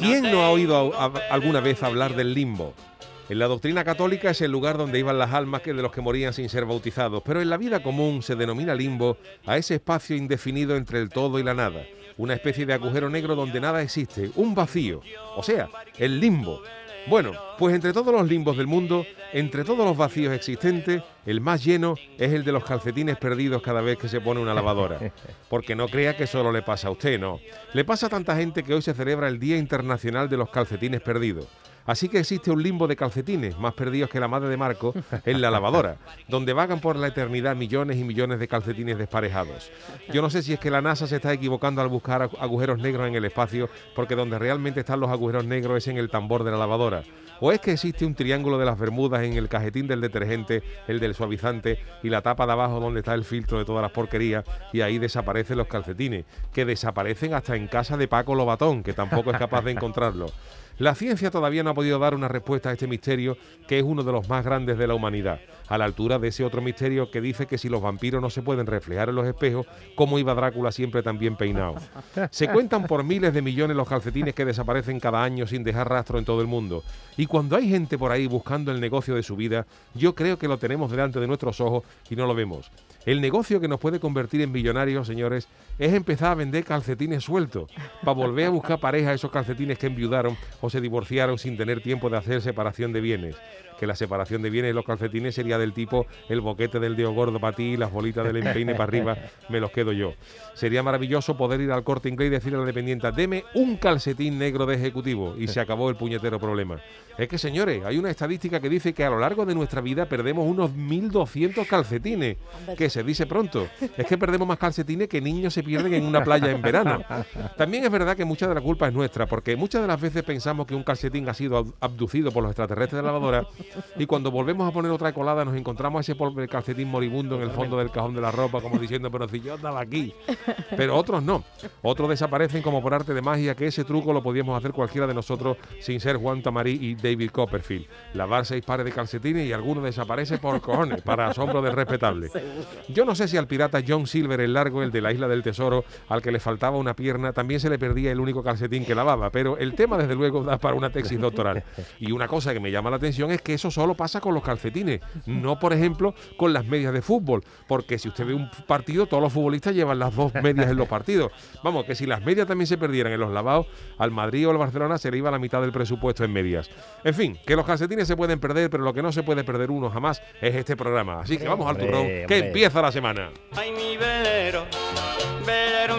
¿Quién no ha oído a- a- alguna vez hablar del limbo? En la doctrina católica es el lugar donde iban las almas que de los que morían sin ser bautizados, pero en la vida común se denomina limbo a ese espacio indefinido entre el todo y la nada, una especie de agujero negro donde nada existe, un vacío, o sea, el limbo. Bueno, pues entre todos los limbos del mundo, entre todos los vacíos existentes, el más lleno es el de los calcetines perdidos cada vez que se pone una lavadora. Porque no crea que solo le pasa a usted, no. Le pasa a tanta gente que hoy se celebra el Día Internacional de los Calcetines Perdidos. Así que existe un limbo de calcetines, más perdidos que la madre de Marco, en la lavadora, donde vagan por la eternidad millones y millones de calcetines desparejados. Yo no sé si es que la NASA se está equivocando al buscar agu- agujeros negros en el espacio, porque donde realmente están los agujeros negros es en el tambor de la lavadora. O es que existe un triángulo de las Bermudas en el cajetín del detergente, el del suavizante y la tapa de abajo donde está el filtro de todas las porquerías y ahí desaparecen los calcetines, que desaparecen hasta en casa de Paco Lobatón, que tampoco es capaz de encontrarlo. La ciencia todavía no podido dar una respuesta a este misterio, que es uno de los más grandes de la humanidad, a la altura de ese otro misterio que dice que si los vampiros no se pueden reflejar en los espejos, ¿cómo iba Drácula siempre tan bien peinado? Se cuentan por miles de millones los calcetines que desaparecen cada año sin dejar rastro en todo el mundo. Y cuando hay gente por ahí buscando el negocio de su vida, yo creo que lo tenemos delante de nuestros ojos y no lo vemos. El negocio que nos puede convertir en millonarios, señores, es empezar a vender calcetines sueltos, para volver a buscar pareja a esos calcetines que enviudaron o se divorciaron sin tener tiempo de hacer separación de bienes. Que la separación de bienes de los calcetines sería del tipo el boquete del dedo gordo para ti, las bolitas del empeine para arriba, me los quedo yo. Sería maravilloso poder ir al corte inglés y decirle a la dependienta, deme un calcetín negro de ejecutivo y se acabó el puñetero problema. Es que, señores, hay una estadística que dice que a lo largo de nuestra vida perdemos unos 1.200 calcetines, que se dice pronto. Es que perdemos más calcetines que niños se pierden en una playa en verano. También es verdad que mucha de la culpa es nuestra, porque muchas de las veces pensamos que un calcetín ha sido ab- abducido por los extraterrestres de la lavadora y cuando volvemos a poner otra colada nos encontramos a ese pobre calcetín moribundo en el fondo del cajón de la ropa, como diciendo, pero si yo andaba aquí. Pero otros no. Otros desaparecen como por arte de magia, que ese truco lo podíamos hacer cualquiera de nosotros sin ser Juan Tamarí y David Copperfield. Lavar seis pares de calcetines y alguno desaparece por cojones, para asombro del respetable. Yo no sé si al pirata John Silver el largo, el de la isla del tesoro, al que le faltaba una pierna, también se le perdía el único calcetín que lavaba, pero el tema desde luego da para una tesis doctoral. Y una cosa que me llama la atención es que eso solo pasa con los calcetines, no por ejemplo con las medias de fútbol, porque si usted ve un partido, todos los futbolistas llevan las dos medias en los partidos. Vamos, que si las medias también se perdieran en los lavados, al Madrid o al Barcelona se le iba la mitad del presupuesto en medias. En fin, que los calcetines se pueden perder, pero lo que no se puede perder uno jamás es este programa. Así que vamos al turrón, que empieza la semana. Ay, mi velero, velero